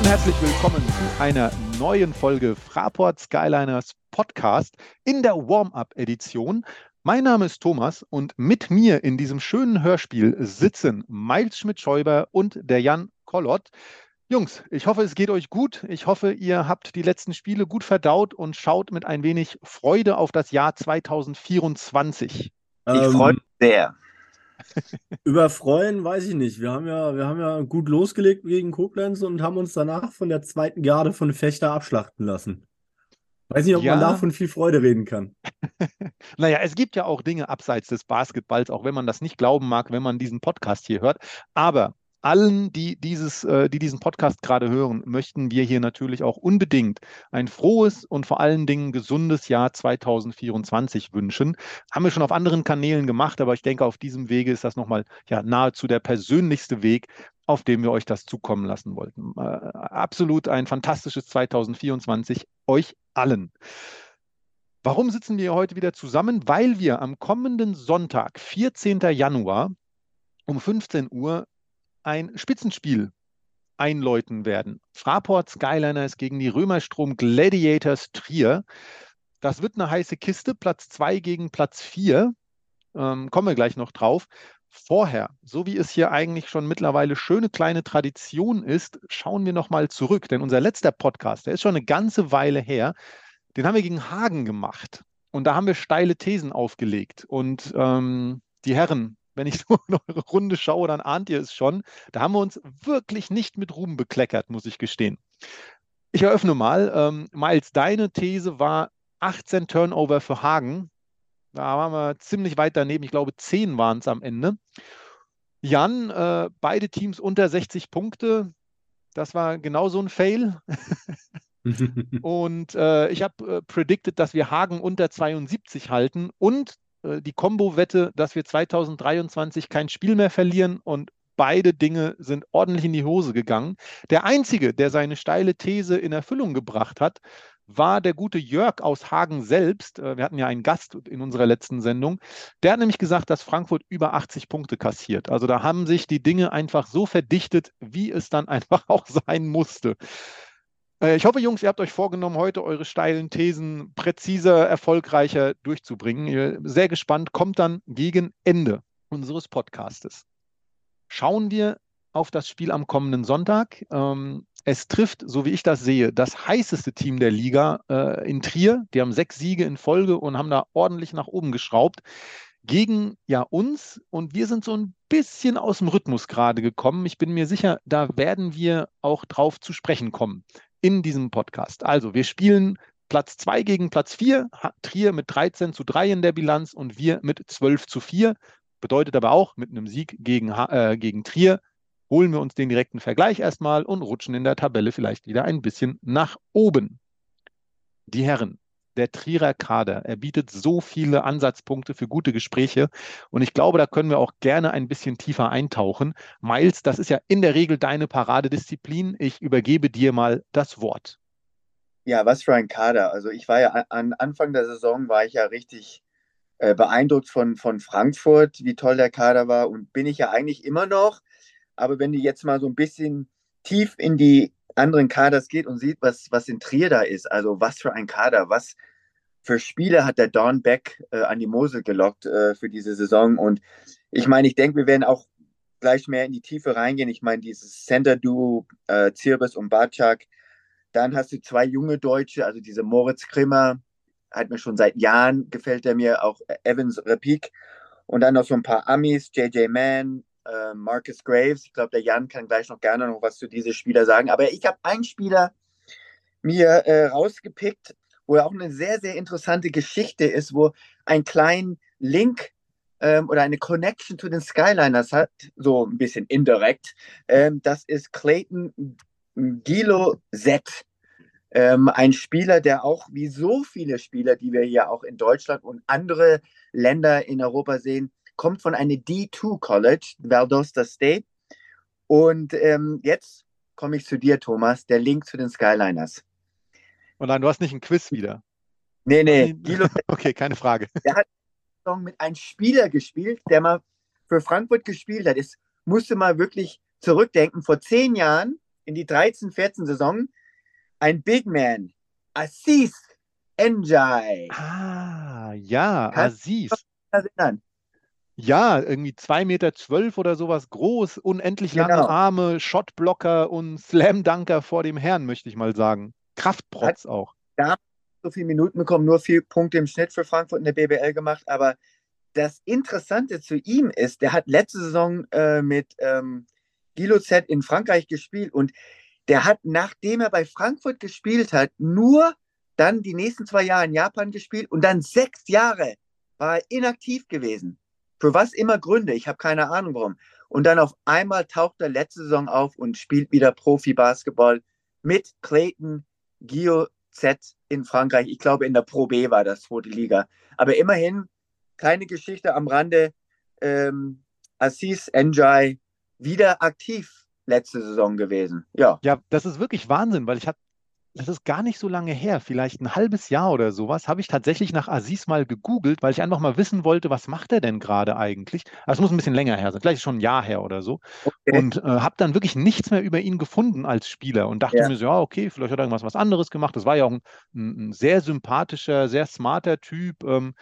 und herzlich willkommen zu einer neuen Folge Fraport Skyliners Podcast in der Warm-up-Edition. Mein Name ist Thomas und mit mir in diesem schönen Hörspiel sitzen Miles Schmidt-Schäuber und der Jan Kollott. Jungs, ich hoffe, es geht euch gut. Ich hoffe, ihr habt die letzten Spiele gut verdaut und schaut mit ein wenig Freude auf das Jahr 2024. Ich ähm, freue mich sehr. Über freuen weiß ich nicht. Wir haben ja, wir haben ja gut losgelegt gegen Koblenz und haben uns danach von der zweiten Garde von Fechter abschlachten lassen. Weiß nicht, ob ja. man davon viel Freude reden kann. naja, es gibt ja auch Dinge abseits des Basketballs, auch wenn man das nicht glauben mag, wenn man diesen Podcast hier hört. Aber allen, die, dieses, äh, die diesen Podcast gerade hören, möchten wir hier natürlich auch unbedingt ein frohes und vor allen Dingen gesundes Jahr 2024 wünschen. Haben wir schon auf anderen Kanälen gemacht, aber ich denke, auf diesem Wege ist das nochmal ja, nahezu der persönlichste Weg, auf dem wir euch das zukommen lassen wollten. Äh, absolut ein fantastisches 2024 euch allen. Warum sitzen wir heute wieder zusammen? Weil wir am kommenden Sonntag, 14. Januar, um 15 Uhr ein Spitzenspiel einläuten werden. Fraport Skyliners gegen die Römerstrom Gladiators Trier. Das wird eine heiße Kiste, Platz 2 gegen Platz 4. Ähm, kommen wir gleich noch drauf. Vorher, so wie es hier eigentlich schon mittlerweile schöne kleine Tradition ist, schauen wir nochmal zurück. Denn unser letzter Podcast, der ist schon eine ganze Weile her, den haben wir gegen Hagen gemacht. Und da haben wir steile Thesen aufgelegt. Und ähm, die Herren wenn ich so in eure Runde schaue, dann ahnt ihr es schon. Da haben wir uns wirklich nicht mit Ruhm bekleckert, muss ich gestehen. Ich eröffne mal. Ähm, Miles, deine These war 18 Turnover für Hagen. Da waren wir ziemlich weit daneben. Ich glaube, 10 waren es am Ende. Jan, äh, beide Teams unter 60 Punkte. Das war genau so ein Fail. und äh, ich habe äh, predicted, dass wir Hagen unter 72 halten und die Kombo-Wette, dass wir 2023 kein Spiel mehr verlieren und beide Dinge sind ordentlich in die Hose gegangen. Der einzige, der seine steile These in Erfüllung gebracht hat, war der gute Jörg aus Hagen selbst. Äh, wir hatten ja einen Gast in unserer letzten Sendung. Der hat nämlich gesagt, dass Frankfurt über 80 Punkte kassiert. Also da haben sich die Dinge einfach so verdichtet, wie es dann einfach auch sein musste. Äh, ich hoffe, Jungs, ihr habt euch vorgenommen, heute eure steilen Thesen präziser, erfolgreicher durchzubringen. Sehr gespannt, kommt dann gegen Ende unseres Podcastes. Schauen wir auf das Spiel am kommenden Sonntag. Ähm, es trifft, so wie ich das sehe, das heißeste Team der Liga äh, in Trier. Die haben sechs Siege in Folge und haben da ordentlich nach oben geschraubt gegen ja uns und wir sind so ein bisschen aus dem Rhythmus gerade gekommen. Ich bin mir sicher, da werden wir auch drauf zu sprechen kommen in diesem Podcast. Also, wir spielen Platz 2 gegen Platz 4, Trier mit 13 zu 3 in der Bilanz und wir mit 12 zu 4. Bedeutet aber auch, mit einem Sieg gegen, äh, gegen Trier holen wir uns den direkten Vergleich erstmal und rutschen in der Tabelle vielleicht wieder ein bisschen nach oben. Die Herren, der Trierer Kader. Er bietet so viele Ansatzpunkte für gute Gespräche und ich glaube, da können wir auch gerne ein bisschen tiefer eintauchen. Miles, das ist ja in der Regel deine Paradedisziplin. Ich übergebe dir mal das Wort. Ja, was für ein Kader. Also ich war ja an Anfang der Saison war ich ja richtig äh, beeindruckt von, von Frankfurt, wie toll der Kader war und bin ich ja eigentlich immer noch. Aber wenn du jetzt mal so ein bisschen tief in die anderen Kaders geht und sieht, was, was in Trier da ist, also was für ein Kader, was für Spiele hat der Don Beck äh, an die Mosel gelockt äh, für diese Saison. Und ich meine, ich denke, wir werden auch gleich mehr in die Tiefe reingehen. Ich meine, dieses Center-Duo, äh, Zirbis und Barczak. Dann hast du zwei junge Deutsche, also diese Moritz Krimmer, hat mir schon seit Jahren, gefällt er mir, auch Evans Repik. Und dann noch so ein paar Amis, JJ Mann, äh, Marcus Graves. Ich glaube, der Jan kann gleich noch gerne noch was zu diesen Spieler sagen. Aber ich habe einen Spieler mir äh, rausgepickt, wo auch eine sehr, sehr interessante Geschichte ist, wo ein kleinen Link ähm, oder eine Connection zu den Skyliners hat, so ein bisschen indirekt. Ähm, das ist Clayton Gilo Z. Ähm, ein Spieler, der auch wie so viele Spieler, die wir hier auch in Deutschland und andere Länder in Europa sehen, kommt von einem D2 College, Valdosta State. Und ähm, jetzt komme ich zu dir, Thomas, der Link zu den Skyliners. Und nein, du hast nicht ein Quiz wieder. Nee, nee. okay, keine Frage. Der hat mit einem Spieler gespielt, der mal für Frankfurt gespielt hat. Es musste mal wirklich zurückdenken. Vor zehn Jahren in die 13-14-Saison ein Big Man, Assis Njai. Ah, ja, Kannst Aziz. Erinnern? Ja, irgendwie 2,12 Meter zwölf oder sowas groß, unendlich lange Genau. Arme, Shotblocker und Slam-Dunker vor dem Herrn, möchte ich mal sagen. Kraftprotz auch. so viele Minuten bekommen, nur vier Punkte im Schnitt für Frankfurt in der BBL gemacht. Aber das Interessante zu ihm ist, der hat letzte Saison äh, mit ähm, Z in Frankreich gespielt und der hat, nachdem er bei Frankfurt gespielt hat, nur dann die nächsten zwei Jahre in Japan gespielt und dann sechs Jahre war er inaktiv gewesen. Für was immer Gründe, ich habe keine Ahnung warum. Und dann auf einmal taucht er letzte Saison auf und spielt wieder Profi-Basketball mit Clayton Guillot Z in Frankreich. Ich glaube, in der Pro B war das zweite Liga. Aber immerhin, kleine Geschichte am Rande. Ähm, Assis Njai wieder aktiv letzte Saison gewesen. Ja, Ja, das ist wirklich Wahnsinn, weil ich habe, das ist gar nicht so lange her, vielleicht ein halbes Jahr oder sowas, habe ich tatsächlich nach Aziz mal gegoogelt, weil ich einfach mal wissen wollte, was macht er denn gerade eigentlich? Also es muss ein bisschen länger her sein, vielleicht schon ein Jahr her oder so. okay. Und äh, habe dann wirklich nichts mehr über ihn gefunden als Spieler und dachte Ja. mir so, ja, okay, vielleicht hat er irgendwas was anderes gemacht. Das war ja auch ein, ein, sehr sympathischer, sehr smarter Typ. Ähm,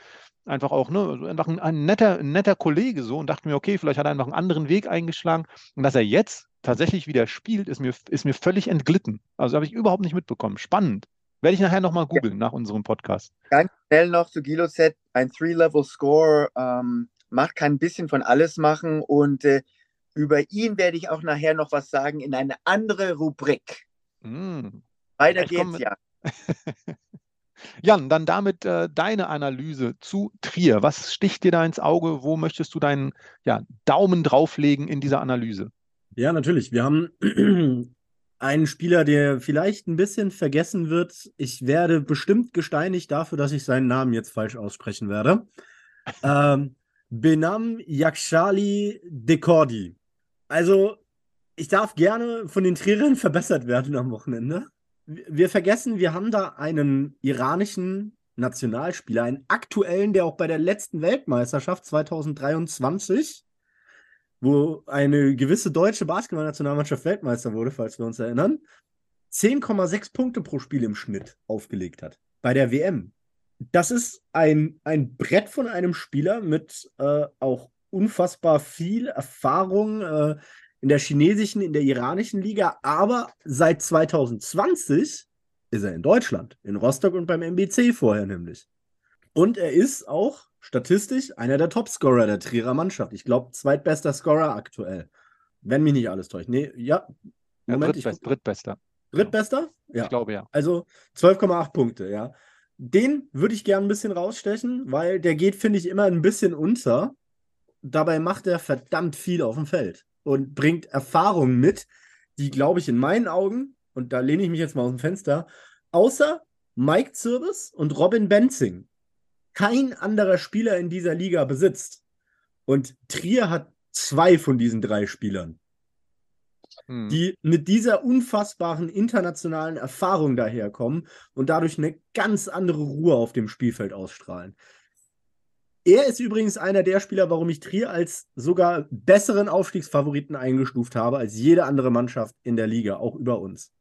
einfach auch, ne, also einfach ein, ein netter, ein netter Kollege so und dachte mir, okay, vielleicht hat er einfach einen anderen Weg eingeschlagen. Und dass er jetzt tatsächlich wieder spielt, ist mir, ist mir völlig entglitten. Also habe ich überhaupt nicht mitbekommen. Spannend. Werde ich nachher nochmal googeln nach unserem Podcast. Ganz schnell noch zu Guillot Z, ein Three-Level-Score, ähm, macht, kann ein bisschen von alles machen und äh, über ihn werde ich auch nachher noch was sagen in eine andere Rubrik. Mm. Weiter kommen geht's ja. Jan, dann damit äh, deine Analyse zu Trier. Was sticht dir da ins Auge? Wo möchtest du deinen ja, Daumen drauflegen in dieser Analyse? Ja, natürlich. Wir haben einen Spieler, der vielleicht ein bisschen vergessen wird. Ich werde bestimmt gesteinigt dafür, dass ich seinen Namen jetzt falsch aussprechen werde. ähm, Benam Yakshali Dekordi. Also, ich darf gerne von den Trierern verbessert werden am Wochenende. Wir vergessen, wir haben da einen iranischen Nationalspieler, einen aktuellen, der auch bei der letzten Weltmeisterschaft 2023 wo eine gewisse deutsche Basketballnationalmannschaft Weltmeister wurde, falls wir uns erinnern, 10,6 Punkte pro Spiel im Schnitt aufgelegt hat. Bei der WM. Das ist ein, ein Brett von einem Spieler mit äh, auch unfassbar viel Erfahrung äh, in der chinesischen, in der iranischen Liga, aber seit 2020 ist er in Deutschland, in Rostock und beim MBC vorher nämlich. Und er ist auch statistisch einer der Topscorer der Trierer Mannschaft. Ich glaube, zweitbester Scorer aktuell. Wenn mich nicht alles täuscht. Nee, ja. Ja, Moment, ich drittbest, guck- drittbester. Drittbester? Ja. Ich glaube ja. Also 12,8 Punkte, ja. Den würde ich gern ein bisschen rausstechen, weil der geht, finde ich, immer ein bisschen unter. Dabei macht er verdammt viel auf dem Feld und bringt Erfahrungen mit, die, glaube ich, in meinen Augen, und da lehne ich mich jetzt mal aus dem Fenster, außer Mike Zirbis und Robin Benzing kein anderer Spieler in dieser Liga besitzt. Und Trier hat zwei von diesen drei Spielern Hm. die mit dieser unfassbaren internationalen Erfahrung daherkommen und dadurch eine ganz andere Ruhe auf dem Spielfeld ausstrahlen. Er ist übrigens einer der Spieler, warum ich Trier als sogar besseren Aufstiegsfavoriten eingestuft habe als jede andere Mannschaft in der Liga, auch über uns.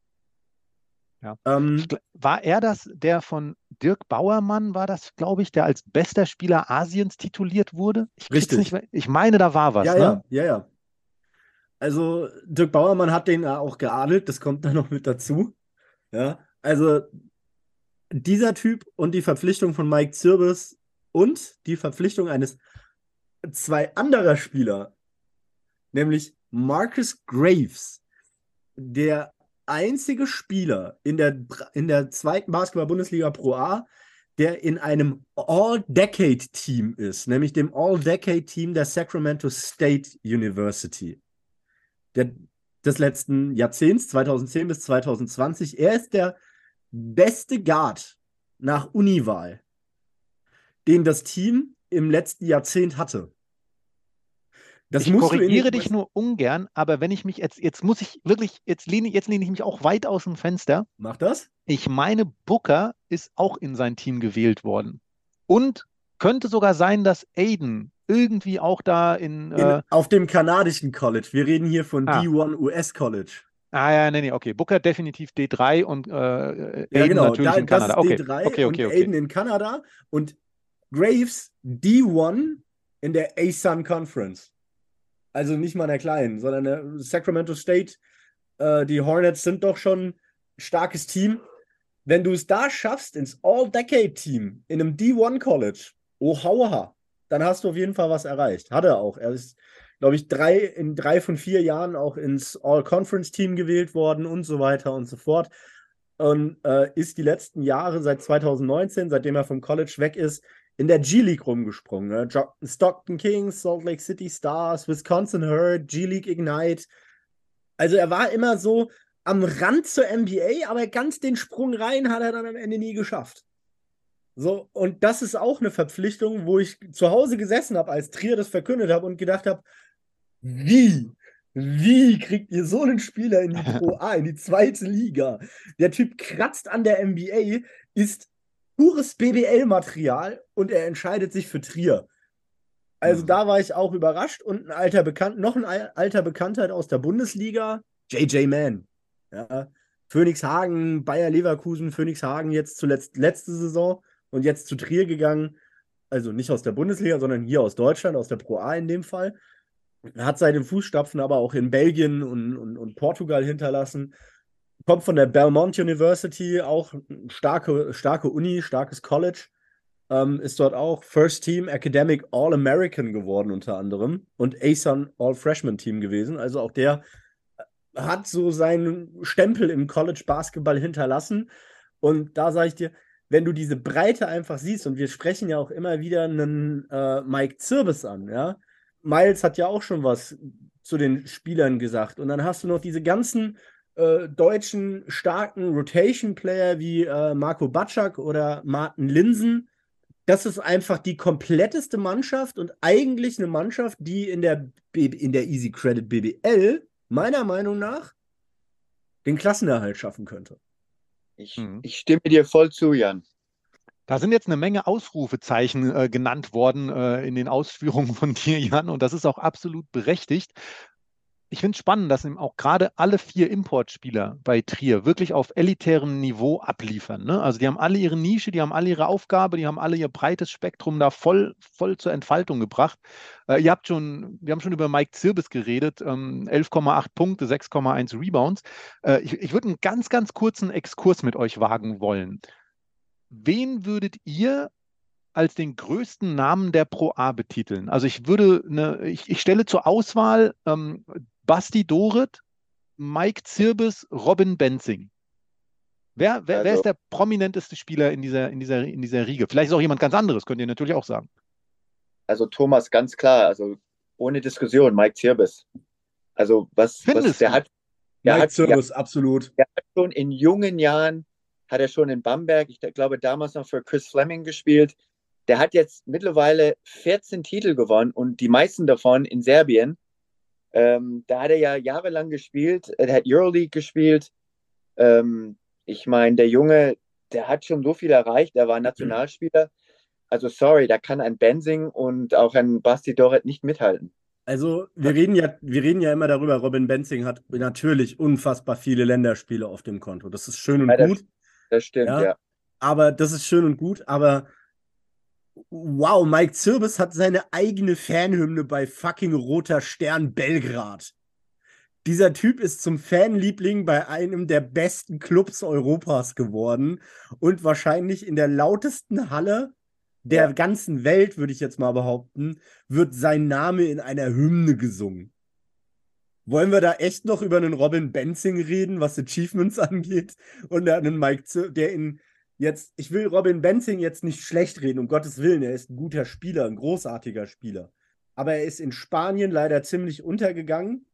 Ja. Ähm, War er das, der von Dirk Bauermann, war das, glaube ich, der als bester Spieler Asiens tituliert wurde? Ich Richtig. nicht. Ich meine, da war was, ja, ne? ja, ja, ja. Also Dirk Bauermann hat den auch geadelt, das kommt da noch mit dazu. Ja, also dieser Typ und die Verpflichtung von Mike Zirbis und die Verpflichtung eines zwei anderer Spieler, nämlich Marcus Graves, der einzige Spieler in der, in der zweiten Basketball-Bundesliga Pro A, der in einem All-Decade-Team ist, nämlich dem All-Decade-Team der Sacramento State University der, des letzten Jahrzehnts, 2010 bis 2020. Er ist der beste Guard nach Uniwahl, den das Team im letzten Jahrzehnt hatte. Das ich korrigiere dich nur ungern, aber wenn ich mich jetzt, jetzt muss ich wirklich, jetzt lehne, jetzt lehne ich mich auch weit aus dem Fenster. Mach das? Ich meine, Booker ist auch in sein Team gewählt worden. Und könnte sogar sein, dass Aiden irgendwie auch da in, In, äh, auf dem kanadischen College. Wir reden hier von Ah. D1 US College. Ah ja, nee, nee, okay. Booker definitiv D3 und äh, Aiden Ja, genau. natürlich Da, in das Kanada. ist Okay, D3 okay, und okay, okay. Aiden in Kanada und Graves D1 in der ASUN Conference. Also nicht mal der kleinen, sondern der Sacramento State. Äh, die Hornets sind doch schon ein starkes Team. Wenn du es da schaffst, ins All-Decade-Team in einem D1 College, oh hauha, dann hast du auf jeden Fall was erreicht. Hat er auch. Er ist, glaube ich, drei, in drei von vier Jahren auch ins All-Conference-Team gewählt worden und so weiter und so fort. Und äh, ist die letzten Jahre, seit 2019, seitdem er vom College weg ist, in der G-League rumgesprungen. Ne? Stockton Kings, Salt Lake City Stars, Wisconsin Herd, G-League Ignite. Also er war immer so am Rand zur NBA, aber ganz den Sprung rein hat er dann am Ende nie geschafft. So, und das ist auch eine Verpflichtung, wo ich zu Hause gesessen habe, als Trier das verkündet habe und gedacht habe, wie? Wie kriegt ihr so einen Spieler in die Pro A, in die zweite Liga? Der Typ kratzt an der NBA, ist pures BBL-Material und er entscheidet sich für Trier. Also Mhm. da war ich auch überrascht und ein alter Bekannt, noch ein al- alter Bekanntheit aus der Bundesliga, JJ Mann. Ja, Phoenix Hagen, Bayer Leverkusen, Phoenix Hagen jetzt zuletzt letzte Saison und jetzt zu Trier gegangen. Also nicht aus der Bundesliga, sondern hier aus Deutschland, aus der Pro A in dem Fall. Hat seine Fußstapfen aber auch in Belgien und, und, und Portugal hinterlassen. Kommt von der Belmont University, auch starke, starke Uni, starkes College. Ähm, ist dort auch First Team Academic All-American geworden, unter anderem. Und ASUN All-Freshman Team gewesen. Also auch der hat so seinen Stempel im College Basketball hinterlassen. Und da sage ich dir, wenn du diese Breite einfach siehst, und wir sprechen ja auch immer wieder einen äh, Mike Zirbis an, ja. Miles hat ja auch schon was zu den Spielern gesagt. Und dann hast du noch diese ganzen äh, deutschen starken Rotation-Player wie äh, Marco Batschak oder Martin Linsen. Das ist einfach die kompletteste Mannschaft und eigentlich eine Mannschaft, die in der, B in der Easy Credit BBL meiner Meinung nach den Klassenerhalt schaffen könnte. Ich, Mhm. ich stimme dir voll zu, Jan. Da sind jetzt eine Menge Ausrufezeichen äh, genannt worden äh, in den Ausführungen von dir, Jan, und das ist auch absolut berechtigt. Ich finde es spannend, dass eben auch gerade alle vier Importspieler bei Trier wirklich auf elitärem Niveau abliefern. Ne? Also die haben alle ihre Nische, die haben alle ihre Aufgabe, die haben alle ihr breites Spektrum da voll, voll zur Entfaltung gebracht. Äh, ihr habt schon, wir haben schon über Mike Zirbis geredet, ähm, 11,8 Punkte, 6,1 Rebounds. Äh, ich ich würde einen ganz, ganz kurzen Exkurs mit euch wagen wollen. Wen würdet ihr als den größten Namen der Pro A betiteln? Also ich würde eine, ich, ich stelle zur Auswahl ähm, Basti Doret, Mike Zirbis, Robin Benzing. Wer, wer, wer Also- ist der prominenteste Spieler in dieser, in, dieser, in dieser Riege? Vielleicht ist auch jemand ganz anderes, könnt ihr natürlich auch sagen. Also Thomas, ganz klar, also ohne Diskussion, Mike Zirbis. Also was, was Findest der du? hat, der Mike hat, ja, Zirbis, absolut. schon in jungen Jahren, hat er schon in Bamberg, ich glaube damals noch für Chris Fleming gespielt. Der hat jetzt mittlerweile 14 Titel gewonnen und die meisten davon in Serbien. Ähm, da hat er ja jahrelang gespielt, er hat Euroleague gespielt. Ähm, ich meine, der Junge, der hat schon so viel erreicht, er war Nationalspieler. Also sorry, da kann ein Benzing und auch ein Basti Doret nicht mithalten. Also, wir reden ja, wir reden ja immer darüber, Robin Benzing hat natürlich unfassbar viele Länderspiele auf dem Konto. Das ist schön und Ja, das- gut, Das stimmt, Ja. ja. aber das ist schön und gut, aber wow, Mike Zirbis hat seine eigene Fanhymne bei fucking Roter Stern Belgrad. Dieser Typ ist zum Fanliebling bei einem der besten Clubs Europas geworden und wahrscheinlich in der lautesten Halle der ganzen Welt, würde ich jetzt mal behaupten, wird sein Name in einer Hymne gesungen. Wollen wir da echt noch über einen Robin Benzing reden, was Achievements angeht? Und einen Mike, Zir der in jetzt, ich will Robin Benzing jetzt nicht schlecht reden, um Gottes Willen, er ist ein guter Spieler, ein großartiger Spieler. Aber er ist in Spanien leider ziemlich untergegangen,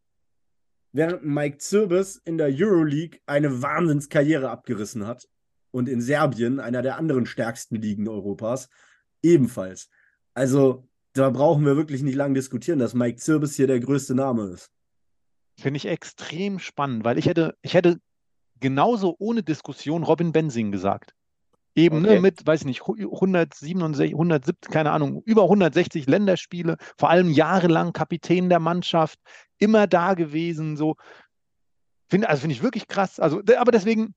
während Mike Zirbis in der Euroleague eine Wahnsinnskarriere abgerissen hat und in Serbien, einer der anderen stärksten Ligen Europas, ebenfalls. Also, da brauchen wir wirklich nicht lange diskutieren, dass Mike Zirbis hier der größte Name ist. Finde ich extrem spannend, weil ich hätte, ich hätte genauso ohne Diskussion Robin Benzing gesagt. Eben ne, Okay. mit, weiß ich nicht, 167, 170, keine Ahnung, über 160 Länderspiele, vor allem jahrelang Kapitän der Mannschaft, immer da gewesen, so. Finde, also finde ich wirklich krass. Also, aber deswegen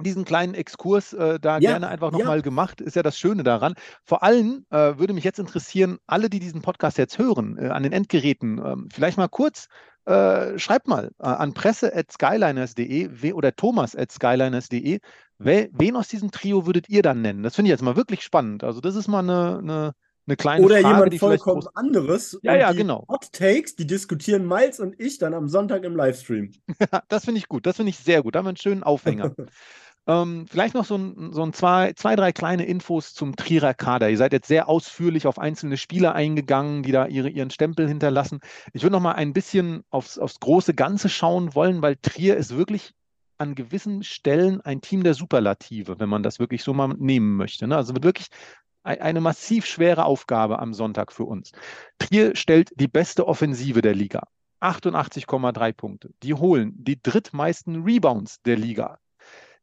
diesen kleinen Exkurs äh, da ja, gerne einfach nochmal ja. gemacht, ist ja das Schöne daran. Vor allem äh, würde mich jetzt interessieren, alle, die diesen Podcast jetzt hören, äh, an den Endgeräten, ähm, vielleicht mal kurz, äh, schreibt mal äh, an presse.skyliners.de oder thomas.skyliners.de, wen aus diesem Trio würdet ihr dann nennen? Das finde ich jetzt mal wirklich spannend. Also das ist mal eine, eine eine kleine Oder Frage, jemand vollkommen anderes. Ja, ja, genau. Hot Takes, die diskutieren Miles und ich dann am Sonntag im Livestream. das finde ich gut. Das finde ich sehr gut. Da haben wir einen schönen Aufhänger. ähm, vielleicht noch so ein, so ein zwei, zwei, drei kleine Infos zum Trierer Kader. Ihr seid jetzt sehr ausführlich auf einzelne Spieler eingegangen, die da ihre, ihren Stempel hinterlassen. Ich würde noch mal ein bisschen aufs, aufs große Ganze schauen wollen, weil Trier ist wirklich an gewissen Stellen ein Team der Superlative, wenn man das wirklich so mal nehmen möchte. Ne? Also wirklich eine massiv schwere Aufgabe am Sonntag für uns. Trier stellt die beste Offensive der Liga. 88,3 Punkte. Die holen die drittmeisten Rebounds der Liga.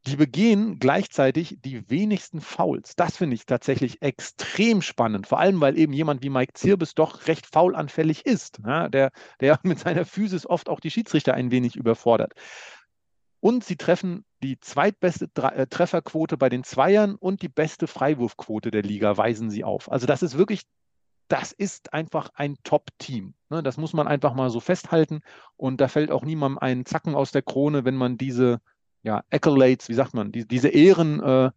Die begehen gleichzeitig die wenigsten Fouls. Das finde ich tatsächlich extrem spannend. Vor allem, weil eben jemand wie Mike Zirbis doch recht faulanfällig ist. Ja, der, der mit seiner Physis oft auch die Schiedsrichter ein wenig überfordert. Und sie treffen die zweitbeste äh, Trefferquote bei den Zweiern und die beste Freiwurfquote der Liga, weisen sie auf. Also das ist wirklich, das ist einfach ein Top-Team. Ne? Das muss man einfach mal so festhalten. Und da fällt auch niemandem einen Zacken aus der Krone, wenn man diese ja, Accolades, wie sagt man, die, diese Ehren äh,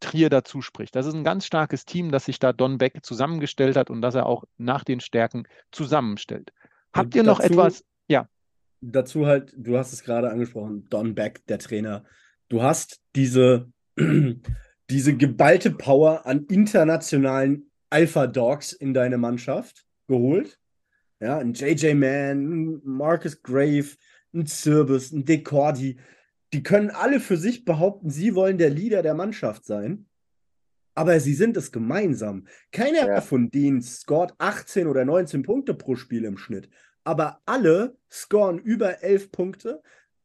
Trier dazu spricht. Das ist ein ganz starkes Team, das sich da Don Beck zusammengestellt hat und das er auch nach den Stärken zusammenstellt. Habt ihr noch dazu, etwas? Ja dazu halt, du hast es gerade angesprochen, Don Beck, der Trainer. Du hast diese, diese geballte Power an internationalen Alpha Dogs in deine Mannschaft geholt. Ja, ein JJ Mann, ein Marcus Grave, ein Zirbis, ein Decordi. Die können alle für sich behaupten, sie wollen der Leader der Mannschaft sein. Aber sie sind es gemeinsam. Keiner ja. von denen scored 18 oder 19 Punkte pro Spiel im Schnitt aber alle scoren über 11 Punkte.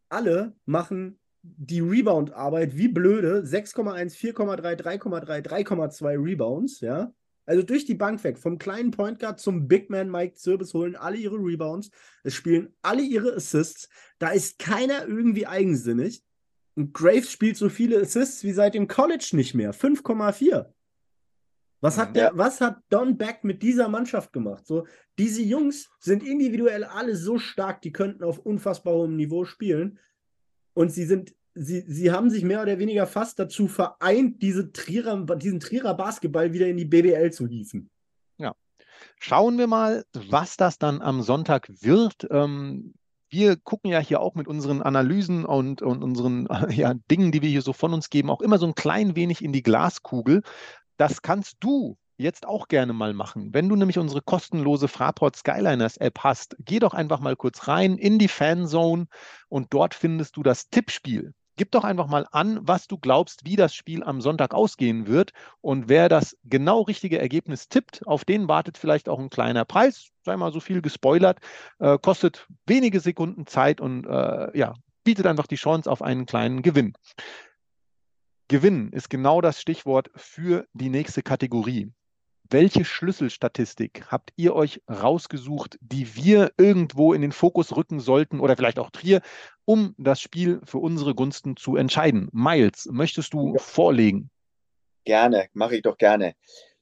Alle machen die Rebound-Arbeit wie blöde. 6,1, 4,3, 3,3, 3,2 Rebounds, ja. Also durch die Bank weg, vom kleinen Point Guard zum Big Man Mike Zirbis holen alle ihre Rebounds. Es spielen alle ihre Assists. Da ist keiner irgendwie eigensinnig. Und Graves spielt so viele Assists wie seit dem College nicht mehr. 5,4. Was hat, der, ja. was hat Don Beck mit dieser Mannschaft gemacht? So, diese Jungs sind individuell alle so stark, die könnten auf unfassbar hohem Niveau spielen. Und sie sind, sie, sie haben sich mehr oder weniger fast dazu vereint, diese Trierer, diesen Trierer Basketball wieder in die BBL zu hieven. Ja. Schauen wir mal, was das dann am Sonntag wird. Ähm, wir gucken ja hier auch mit unseren Analysen und, und unseren ja, Dingen, die wir hier so von uns geben, auch immer so ein klein wenig in die Glaskugel. Das kannst du jetzt auch gerne mal machen. Wenn du nämlich unsere kostenlose Fraport Skyliners App hast, geh doch einfach mal kurz rein in die Fanzone und dort findest du das Tippspiel. Gib doch einfach mal an, was du glaubst, wie das Spiel am Sonntag ausgehen wird. Und wer das genau richtige Ergebnis tippt, auf den wartet vielleicht auch ein kleiner Preis. Sei mal so viel gespoilert, äh, kostet wenige Sekunden Zeit und äh, ja, bietet einfach die Chance auf einen kleinen Gewinn. Gewinnen ist genau das Stichwort für die nächste Kategorie. Welche Schlüsselstatistik habt ihr euch rausgesucht, die wir irgendwo in den Fokus rücken sollten oder vielleicht auch Trier, um das Spiel für unsere Gunsten zu entscheiden? Miles, möchtest du ja. vorlegen? Gerne, mache ich doch gerne.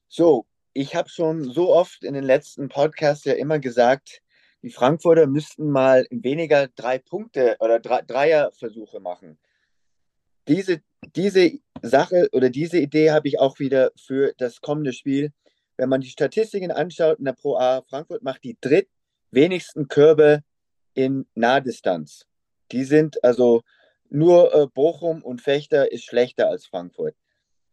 So, ich habe schon so oft in den letzten Podcasts ja immer gesagt, die Frankfurter müssten mal weniger drei Punkte oder Dreierversuche machen. Diese diese Sache oder diese Idee habe ich auch wieder für das kommende Spiel. Wenn man die Statistiken anschaut in der Pro A, Frankfurt macht die drittwenigsten Körbe in Nahdistanz. Die sind also nur äh, Bochum und Fechter ist schlechter als Frankfurt.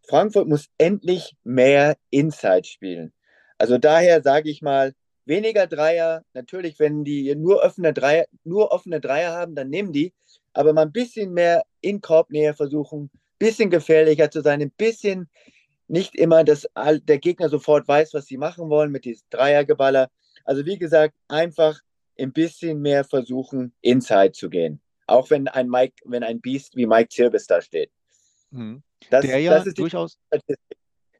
Frankfurt muss endlich mehr Inside spielen. Also daher sage ich mal, weniger Dreier. Natürlich, wenn die nur offene Dreier, nur offene Dreier haben, dann nehmen die. Aber mal ein bisschen mehr in Korbnähe versuchen, bisschen gefährlicher zu sein, ein bisschen nicht immer, dass der Gegner sofort weiß, was sie machen wollen mit diesem Dreiergeballer. Also wie gesagt, einfach ein bisschen mehr versuchen, inside zu gehen. Auch wenn ein Mike, wenn ein Beast wie Mike Zirbis da steht. Mhm. Das, der ja das ist durchaus.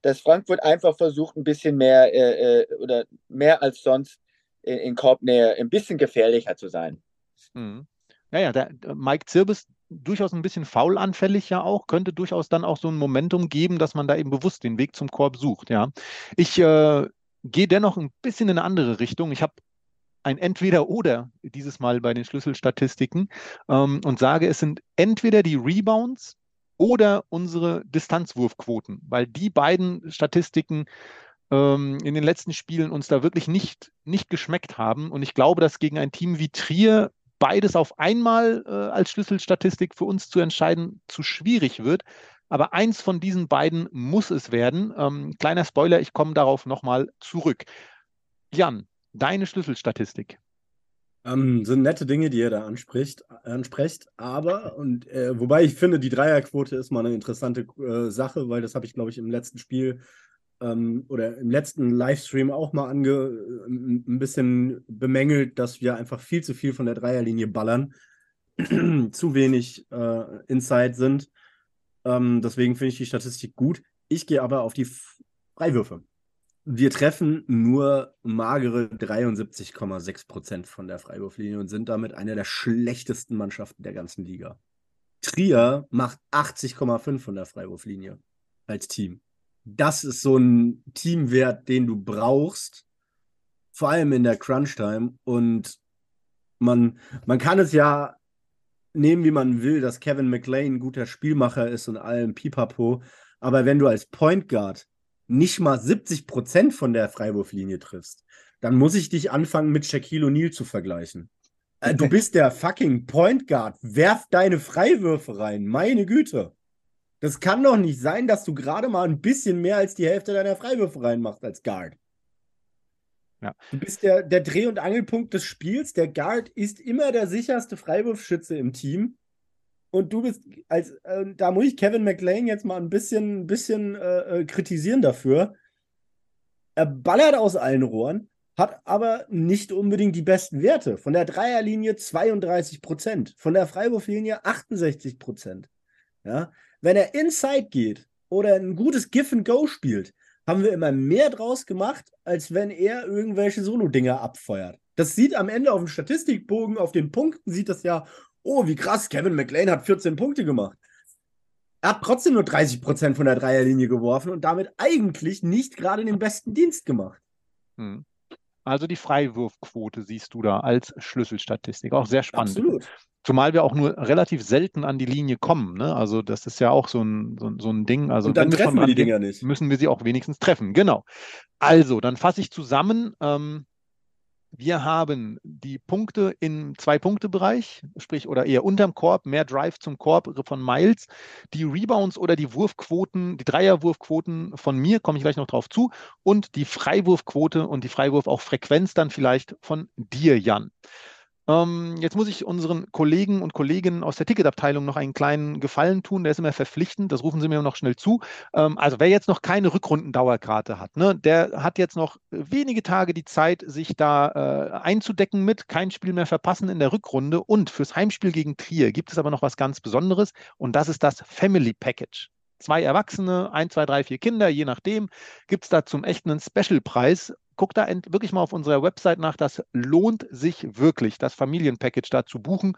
Dass Frankfurt einfach versucht, ein bisschen mehr äh, äh, oder mehr als sonst in, in Korbnähe ein bisschen gefährlicher zu sein. Mhm. Ja, ja, der Mike Zirbis durchaus ein bisschen faulanfällig ja auch, könnte durchaus dann auch so ein Momentum geben, dass man da eben bewusst den Weg zum Korb sucht, ja. Ich äh, gehe dennoch ein bisschen in eine andere Richtung. Ich habe ein Entweder-Oder dieses Mal bei den Schlüsselstatistiken ähm, und sage, es sind entweder die Rebounds oder unsere Distanzwurfquoten, weil die beiden Statistiken ähm, in den letzten Spielen uns da wirklich nicht, nicht geschmeckt haben. Und ich glaube, dass gegen ein Team wie Trier beides auf einmal äh, als Schlüsselstatistik für uns zu entscheiden zu schwierig wird. Aber eins von diesen beiden muss es werden. Ähm, kleiner Spoiler, ich komme darauf nochmal zurück. Jan, deine Schlüsselstatistik. Ähm, sind nette Dinge, die ihr da anspricht, ansprecht, aber, und äh, wobei ich finde, die Dreierquote ist mal eine interessante äh, Sache, weil das habe ich, glaube ich, im letzten Spiel ähm, oder im letzten Livestream auch mal ange, äh, ein bisschen bemängelt, dass wir einfach viel zu viel von der Dreierlinie ballern, zu wenig äh, Inside sind. Ähm, deswegen finde ich die Statistik gut. Ich gehe aber auf die Freiwürfe. Wir treffen nur magere 73,6 Prozent von der Freiwurflinie und sind damit eine der schlechtesten Mannschaften der ganzen Liga. Trier macht 80,5 von der Freiwurflinie als Team. Das ist so ein Teamwert, den du brauchst, vor allem in der Crunch-Time. Und man, man kann es ja nehmen, wie man will, dass Kevin McLean ein guter Spielmacher ist und allem Pipapo. Aber wenn du als Point Guard nicht mal 70 Prozent von der Freiwurflinie triffst, dann muss ich dich anfangen mit Shaquille O'Neal zu vergleichen. Äh, du bist der fucking Point Guard. Werf deine Freiwürfe rein. Meine Güte. Das kann doch nicht sein, dass du gerade mal ein bisschen mehr als die Hälfte deiner Freiwürfe reinmachst als Guard. Ja. Du bist der, der Dreh- und Angelpunkt des Spiels. Der Guard ist immer der sicherste Freiwurfschütze im Team. Und du bist, als, äh, da muss ich Kevin McLean jetzt mal ein bisschen, ein bisschen äh, äh, kritisieren dafür. Er ballert aus allen Rohren, hat aber nicht unbedingt die besten Werte. Von der Dreierlinie 32 Prozent, von der Freiwurflinie 68 Prozent. Ja? Wenn er inside geht oder ein gutes Give and Go spielt, haben wir immer mehr draus gemacht, als wenn er irgendwelche Solo-Dinger abfeuert. Das sieht am Ende auf dem Statistikbogen, auf den Punkten, sieht das ja oh, wie krass, Kevin McLean hat 14 Punkte gemacht. Er hat trotzdem nur 30 Prozent von der Dreierlinie geworfen und damit eigentlich nicht gerade den besten Dienst gemacht. Hm. Also die Freiwurfquote siehst du da als Schlüsselstatistik. Auch sehr spannend. Absolut. Zumal wir auch nur relativ selten an die Linie kommen. Ne? Also das ist ja auch so ein, so, so ein Ding. Also und dann treffen wir die Dinger nicht. Müssen wir sie auch wenigstens treffen. Genau. Also, dann fasse ich zusammen. Ähm, wir haben die Punkte im Zwei-Punkte-Bereich, sprich oder eher unterm Korb, mehr Drive zum Korb von Miles. Die Rebounds oder die Wurfquoten, die Dreierwurfquoten von mir, komme ich gleich noch drauf zu. Und die Freiwurfquote und die Freiwurf auch Frequenz dann vielleicht von dir, Jan. Ähm, jetzt muss ich unseren Kollegen und Kolleginnen aus der Ticketabteilung noch einen kleinen Gefallen tun. Der ist immer verpflichtend. Das rufen Sie mir noch schnell zu. Ähm, also wer jetzt noch keine Rückrundendauerkarte hat, ne, der hat jetzt noch wenige Tage die Zeit, sich da äh, einzudecken mit. Kein Spiel mehr verpassen in der Rückrunde. Und fürs Heimspiel gegen Trier gibt es aber noch was ganz Besonderes. Und das ist das Family Package zwei Erwachsene, ein, zwei, drei, vier Kinder, je nachdem, gibt es da zum echten Special-Preis guck da wirklich mal auf unserer Website nach. Das lohnt sich wirklich, das Familienpackage da zu buchen.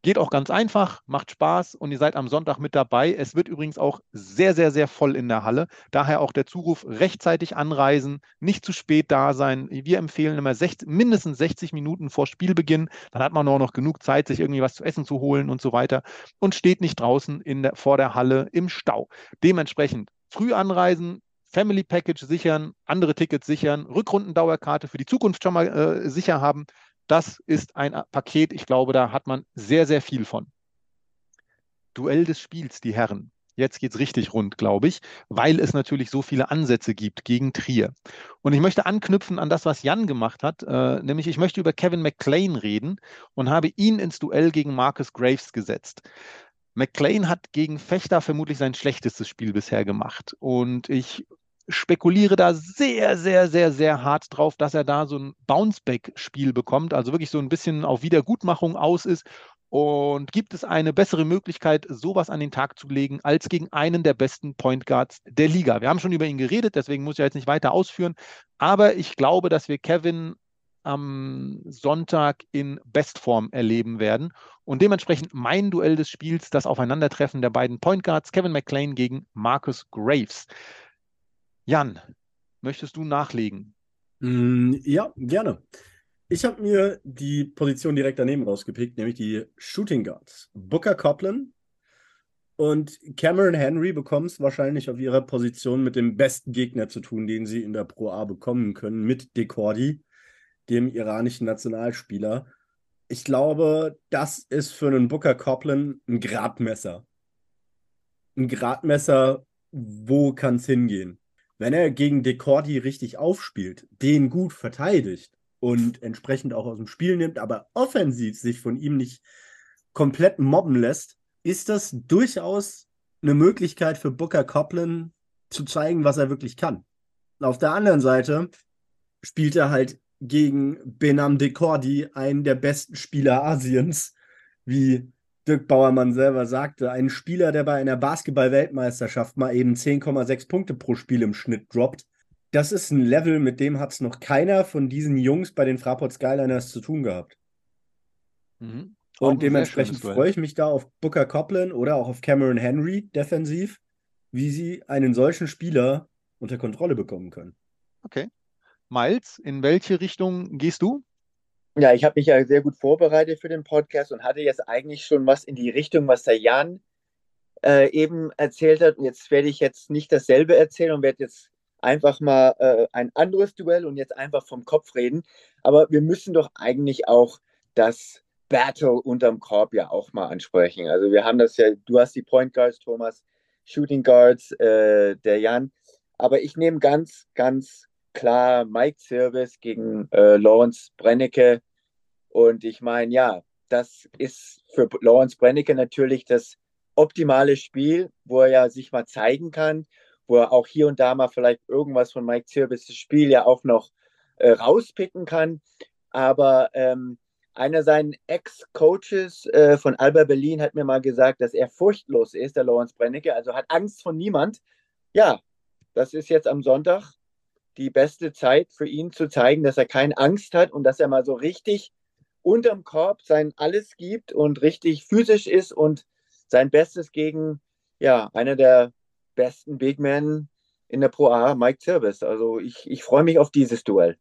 Geht auch ganz einfach, macht Spaß und ihr seid am Sonntag mit dabei. Es wird übrigens auch sehr, sehr, sehr voll in der Halle. Daher auch der Zuruf, rechtzeitig anreisen, nicht zu spät da sein. Wir empfehlen immer 60, mindestens 60 Minuten vor Spielbeginn. Dann hat man auch noch genug Zeit, sich irgendwie was zu essen zu holen und so weiter. Und steht nicht draußen in der, vor der Halle im Stau. Dementsprechend früh anreisen, Family Package sichern, andere Tickets sichern, Rückrundendauerkarte für die Zukunft schon mal äh, sicher haben. Das ist ein Paket, ich glaube, da hat man sehr, sehr viel von. Duell des Spiels, die Herren. Jetzt geht es richtig rund, glaube ich, weil es natürlich so viele Ansätze gibt gegen Trier. Und ich möchte anknüpfen an das, was Jan gemacht hat, äh, nämlich ich möchte über Kevin McLean reden und habe ihn ins Duell gegen Marcus Graves gesetzt. McLean hat gegen Fechter vermutlich sein schlechtestes Spiel bisher gemacht. Und ich spekuliere da sehr, sehr, sehr, sehr hart drauf, dass er da so ein Bounceback-Spiel bekommt, also wirklich so ein bisschen auf Wiedergutmachung aus ist. Und gibt es eine bessere Möglichkeit, sowas an den Tag zu legen, als gegen einen der besten Point Guards der Liga? Wir haben schon über ihn geredet, deswegen muss ich jetzt nicht weiter ausführen. Aber ich glaube, dass wir Kevin am Sonntag in Bestform erleben werden. Und dementsprechend mein Duell des Spiels, das Aufeinandertreffen der beiden Point Guards, Kevin McClain gegen Marcus Graves. Jan, möchtest du nachlegen? Mm, ja, gerne. Ich habe mir die Position direkt daneben rausgepickt, nämlich die Shooting Guards. Booker Copeland und Cameron Henry bekommen es wahrscheinlich auf ihrer Position mit dem besten Gegner zu tun, den sie in der Pro A bekommen können, mit Dekordi, dem iranischen Nationalspieler. Ich glaube, das ist für einen Booker Copeland ein Gradmesser. Ein Gradmesser, wo kann es hingehen? Wenn er gegen Decordi richtig aufspielt, den gut verteidigt und entsprechend auch aus dem Spiel nimmt, aber offensiv sich von ihm nicht komplett mobben lässt, ist das durchaus eine Möglichkeit für Booker Copeland zu zeigen, was er wirklich kann. Auf der anderen Seite spielt er halt gegen Benam Dekordi, einen der besten Spieler Asiens, wie Dirk Bauermann selber sagte. Ein Spieler, der bei einer Basketball-Weltmeisterschaft mal eben 10,6 Punkte pro Spiel im Schnitt droppt. Das ist ein Level, mit dem hat es noch keiner von diesen Jungs bei den Fraport Skyliners zu tun gehabt. Mhm. Und dementsprechend freue ich mich da auf Booker Copeland oder auch auf Cameron Henry defensiv, wie sie einen solchen Spieler unter Kontrolle bekommen können. Okay. Miles, in welche Richtung gehst du? Ja, ich habe mich ja sehr gut vorbereitet für den Podcast und hatte jetzt eigentlich schon was in die Richtung, was der Jan äh, eben erzählt hat. Und jetzt werde ich jetzt nicht dasselbe erzählen und werde jetzt einfach mal äh, ein anderes Duell und jetzt einfach vom Kopf reden. Aber wir müssen doch eigentlich auch das Battle unterm Korb ja auch mal ansprechen. Also wir haben das ja, du hast die Point Guards, Thomas, Shooting Guards, äh, der Jan. Aber ich nehme ganz, ganz klar Mike Service gegen äh, Lawrence Brennecke. Und ich meine, ja, das ist für Lawrence Brennecke natürlich das optimale Spiel, wo er ja sich mal zeigen kann, wo er auch hier und da mal vielleicht irgendwas von Mike das Spiel ja auch noch äh, rauspicken kann. Aber ähm, einer seiner Ex-Coaches äh, von Alba Berlin hat mir mal gesagt, dass er furchtlos ist, der Lawrence Brennecke, also hat Angst vor niemand. Ja, das ist jetzt am Sonntag die beste Zeit für ihn zu zeigen, dass er keine Angst hat und dass er mal so richtig unterm Korb sein Alles gibt und richtig physisch ist und sein Bestes gegen ja, einer der besten Big Men in der Pro A, Mike Service. Also ich, ich freue mich auf dieses Duell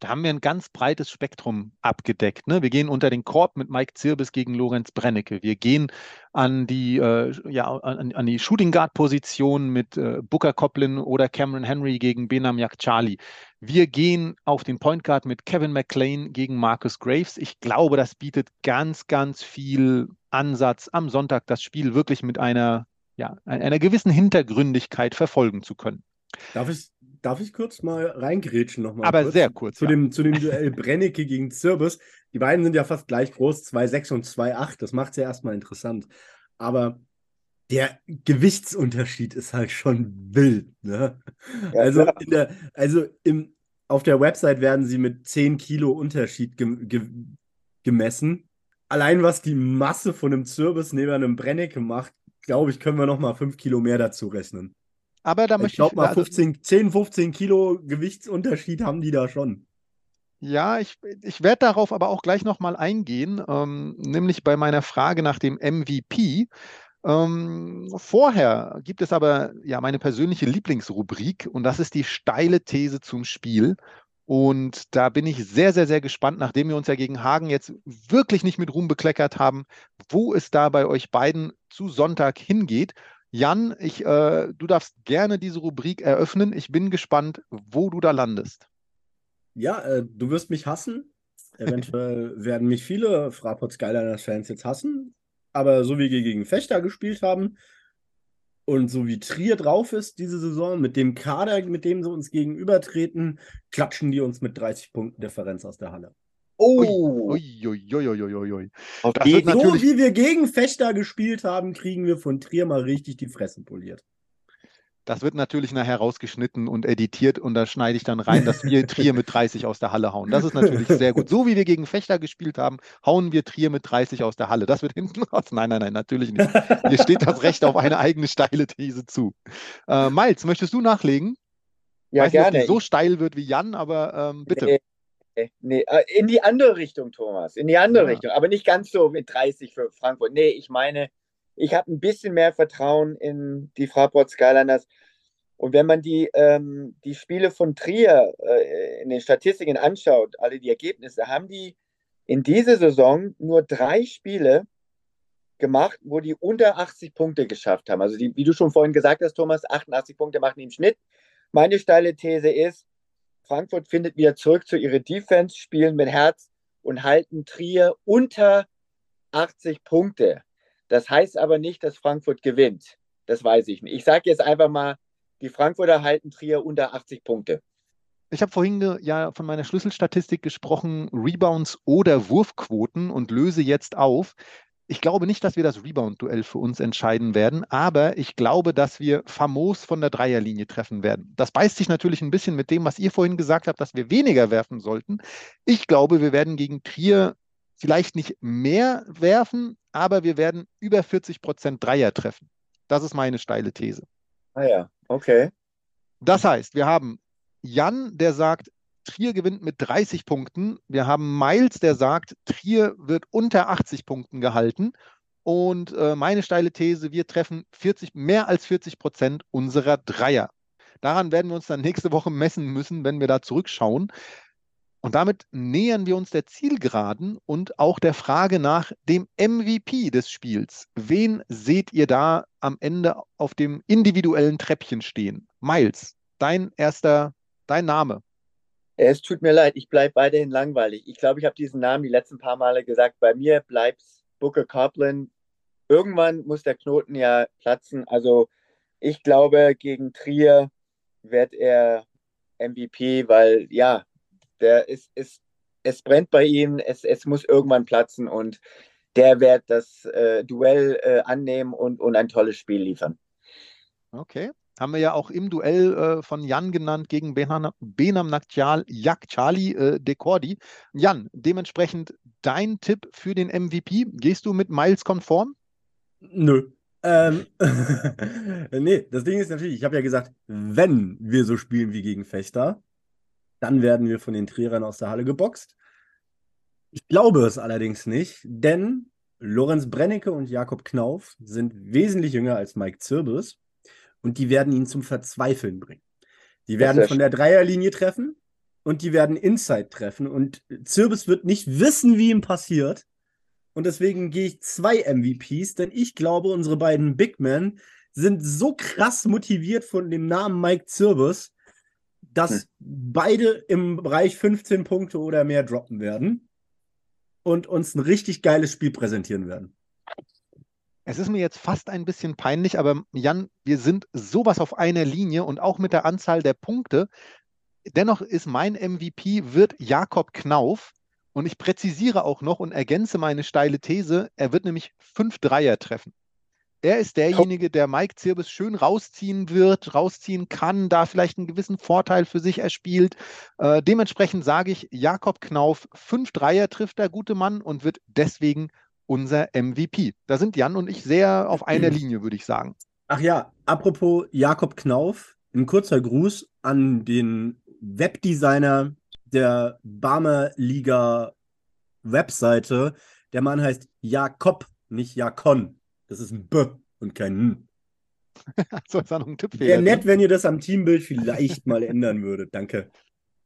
da haben wir ein ganz breites Spektrum abgedeckt. Ne? Wir gehen unter den Korb mit Mike Zirbis gegen Lorenz Brennecke. Wir gehen an die, äh, ja, an, an, die Shooting Guard Position mit äh, Booker Coplin oder Cameron Henry gegen Benam Charlie. Wir gehen auf den Point Guard mit Kevin McLean gegen Marcus Graves. Ich glaube, das bietet ganz, ganz viel Ansatz, am Sonntag das Spiel wirklich mit einer, ja, einer gewissen Hintergründigkeit verfolgen zu können. Darf ich, Darf ich kurz mal reingrätschen nochmal? Aber kurz? sehr kurz. Zu, ja. dem, zu dem Duell Brennecke gegen Zirbis. Die beiden sind ja fast gleich groß, 2,6 und 2,8. Das macht es ja erstmal interessant. Aber der Gewichtsunterschied ist halt schon wild. Ne? Ja, also, der, also im, auf der Website werden sie mit 10 Kilo Unterschied ge, ge, gemessen. Allein was die Masse von einem Zirbis neben einem Brennecke macht, glaube ich, können wir nochmal 5 Kilo mehr dazu rechnen. Aber da ich möchte ich. glaube mal 15, also, 10, 15 Kilo Gewichtsunterschied haben die da schon. Ja, ich, ich werde darauf aber auch gleich nochmal eingehen, ähm, nämlich bei meiner Frage nach dem MVP. Ähm, vorher gibt es aber ja meine persönliche Lieblingsrubrik und das ist die steile These zum Spiel. Und da bin ich sehr, sehr, sehr gespannt, nachdem wir uns ja gegen Hagen jetzt wirklich nicht mit Ruhm bekleckert haben, wo es da bei euch beiden zu Sonntag hingeht. Jan, ich, äh, du darfst gerne diese Rubrik eröffnen. Ich bin gespannt, wo du da landest. Ja, äh, du wirst mich hassen. Eventuell werden mich viele Fraport Skyliners-Fans jetzt hassen. Aber so wie wir gegen Fechter gespielt haben und so wie Trier drauf ist diese Saison, mit dem Kader, mit dem sie uns gegenübertreten, klatschen die uns mit 30 Punkten Differenz aus der Halle. Oh! Ui, ui, ui, so wie wir gegen Fechter gespielt haben, kriegen wir von Trier mal richtig die Fressen poliert. Das wird natürlich nachher rausgeschnitten und editiert und da schneide ich dann rein, dass wir Trier mit 30 aus der Halle hauen. Das ist natürlich sehr gut. So wie wir gegen Fechter gespielt haben, hauen wir Trier mit 30 aus der Halle. Das wird hinten raus. Nein, nein, nein, natürlich nicht. Hier steht das Recht auf eine eigene steile These zu. Äh, Miles, möchtest du nachlegen? Ja, Weiß gerne. Nicht, ob die so steil wird wie Jan, aber ähm, bitte. Nee, nee, äh, in die andere Richtung, Thomas. In die andere ja. Richtung. Aber nicht ganz so mit 30 für Frankfurt. Nee, ich meine, ich habe ein bisschen mehr Vertrauen in die Fraport Skyliners. Und wenn man die, ähm, die Spiele von Trier äh, in den Statistiken anschaut, alle die Ergebnisse, haben die in dieser Saison nur drei Spiele gemacht, wo die unter 80 Punkte geschafft haben. Also die, wie du schon vorhin gesagt hast, Thomas, 88 Punkte machen die im Schnitt. Meine steile These ist, Frankfurt findet wieder zurück zu ihrer Defense, spielen mit Herz und halten Trier unter 80 Punkte. Das heißt aber nicht, dass Frankfurt gewinnt. Das weiß ich nicht. Ich sage jetzt einfach mal, die Frankfurter halten Trier unter 80 Punkte. Ich habe vorhin ja von meiner Schlüsselstatistik gesprochen, Rebounds oder Wurfquoten und löse jetzt auf. Ich glaube nicht, dass wir das Rebound-Duell für uns entscheiden werden, aber ich glaube, dass wir famos von der Dreierlinie treffen werden. Das beißt sich natürlich ein bisschen mit dem, was ihr vorhin gesagt habt, dass wir weniger werfen sollten. Ich glaube, wir werden gegen Trier vielleicht nicht mehr werfen, aber wir werden über 40 Prozent Dreier treffen. Das ist meine steile These. Ah ja, okay. Das heißt, wir haben Jan, der sagt, Trier gewinnt mit 30 Punkten. Wir haben Miles, der sagt, Trier wird unter 80 Punkten gehalten. Und äh, meine steile These, wir treffen 40, mehr als 40 Prozent unserer Dreier. Daran werden wir uns dann nächste Woche messen müssen, wenn wir da zurückschauen. Und damit nähern wir uns der Zielgeraden und auch der Frage nach dem MVP des Spiels. Wen seht ihr da am Ende auf dem individuellen Treppchen stehen? Miles, dein erster, dein Name. Es tut mir leid, ich bleibe weiterhin langweilig. Ich glaube, ich habe diesen Namen die letzten paar Male gesagt. Bei mir bleibt Booker Copeland. Irgendwann muss der Knoten ja platzen. Also ich glaube, gegen Trier wird er MVP, weil ja, der ist, ist, es brennt bei ihm, es, es muss irgendwann platzen und der wird das äh, Duell äh, annehmen und, und ein tolles Spiel liefern. Okay. Haben wir ja auch im Duell äh, von Jan genannt gegen Benam, Benam Yakchali äh, Dekordi. Jan, dementsprechend dein Tipp für den MVP. Gehst du mit Miles konform? Nö. Ähm, nee, das Ding ist natürlich, ich habe ja gesagt, wenn wir so spielen wie gegen Fechter, dann werden wir von den Trierern aus der Halle geboxt. Ich glaube es allerdings nicht, denn Lorenz Brennecke und Jakob Knauf sind wesentlich jünger als Mike Zirbis und die werden ihn zum Verzweifeln bringen. Die werden von der Dreierlinie treffen und die werden Inside treffen und Zirbis wird nicht wissen, wie ihm passiert. Und deswegen gehe ich zwei MVPs, denn ich glaube, unsere beiden Big Men sind so krass motiviert von dem Namen Mike Zirbis, dass hm. beide im Bereich 15 Punkte oder mehr droppen werden und uns ein richtig geiles Spiel präsentieren werden. Es ist mir jetzt fast ein bisschen peinlich, aber Jan, wir sind sowas auf einer Linie und auch mit der Anzahl der Punkte. Dennoch ist mein MVP wird Jakob Knauf und ich präzisiere auch noch und ergänze meine steile These, er wird nämlich fünf Dreier treffen. Er ist derjenige, der Mike Zirbis schön rausziehen wird, rausziehen kann, da vielleicht einen gewissen Vorteil für sich erspielt. Äh, dementsprechend sage ich, Jakob Knauf, fünf Dreier trifft der gute Mann und wird deswegen unser MVP. Da sind Jan und ich sehr auf einer Linie, würde ich sagen. Ach ja, apropos Jakob Knauf, ein kurzer Gruß an den Webdesigner der Barmer Liga Webseite. Der Mann heißt Jakob, nicht Jakon. Das ist ein B und kein N. so, ist noch ein Tipp Wäre nett, wenn ihr das am Teambild vielleicht mal ändern würdet. Danke.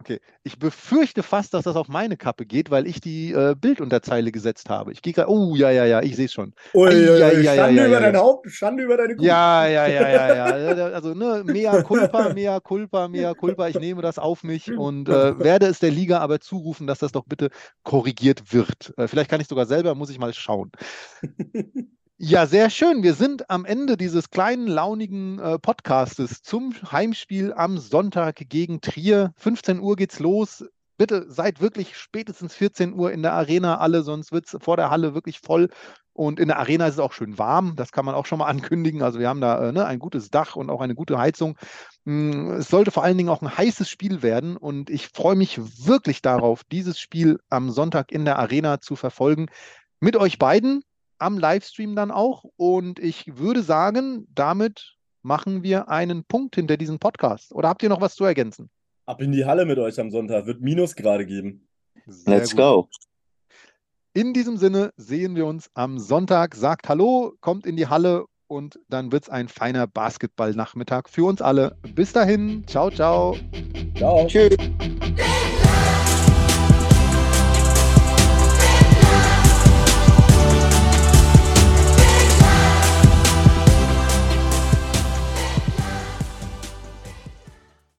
Okay, ich befürchte fast, dass das auf meine Kappe geht, weil ich die äh, Bildunterzeile gesetzt habe. Ich gehe gerade, oh ja, ja, ja, ich sehe es schon. Oh, ja, ja, ja, Schande über dein Haupt, Schande über deine Kuh. Ja, ja, ja, ja, ja. Also, ne, mea culpa, mea culpa, mea culpa. Ich nehme das auf mich und äh, werde es der Liga aber zurufen, dass das doch bitte korrigiert wird. Äh, vielleicht kann ich sogar selber, muss ich mal schauen. Ja, sehr schön. Wir sind am Ende dieses kleinen, launigen äh, Podcastes zum Heimspiel am Sonntag gegen Trier. 15 Uhr geht's los. Bitte seid wirklich spätestens 14 Uhr in der Arena alle, sonst wird es vor der Halle wirklich voll. Und in der Arena ist es auch schön warm. Das kann man auch schon mal ankündigen. Also wir haben da äh, ne, ein gutes Dach und auch eine gute Heizung. Mm, es sollte vor allen Dingen auch ein heißes Spiel werden. Und ich freue mich wirklich darauf, dieses Spiel am Sonntag in der Arena zu verfolgen. Mit euch beiden am Livestream dann auch. Und ich würde sagen, damit machen wir einen Punkt hinter diesem Podcast. Oder habt ihr noch was zu ergänzen? Ab in die Halle mit euch am Sonntag. Wird Minus gerade geben. Sehr Let's gut. go. In diesem Sinne sehen wir uns am Sonntag. Sagt Hallo, kommt in die Halle und dann wird es ein feiner Basketballnachmittag für uns alle. Bis dahin, ciao, ciao. Ciao. Tschüss.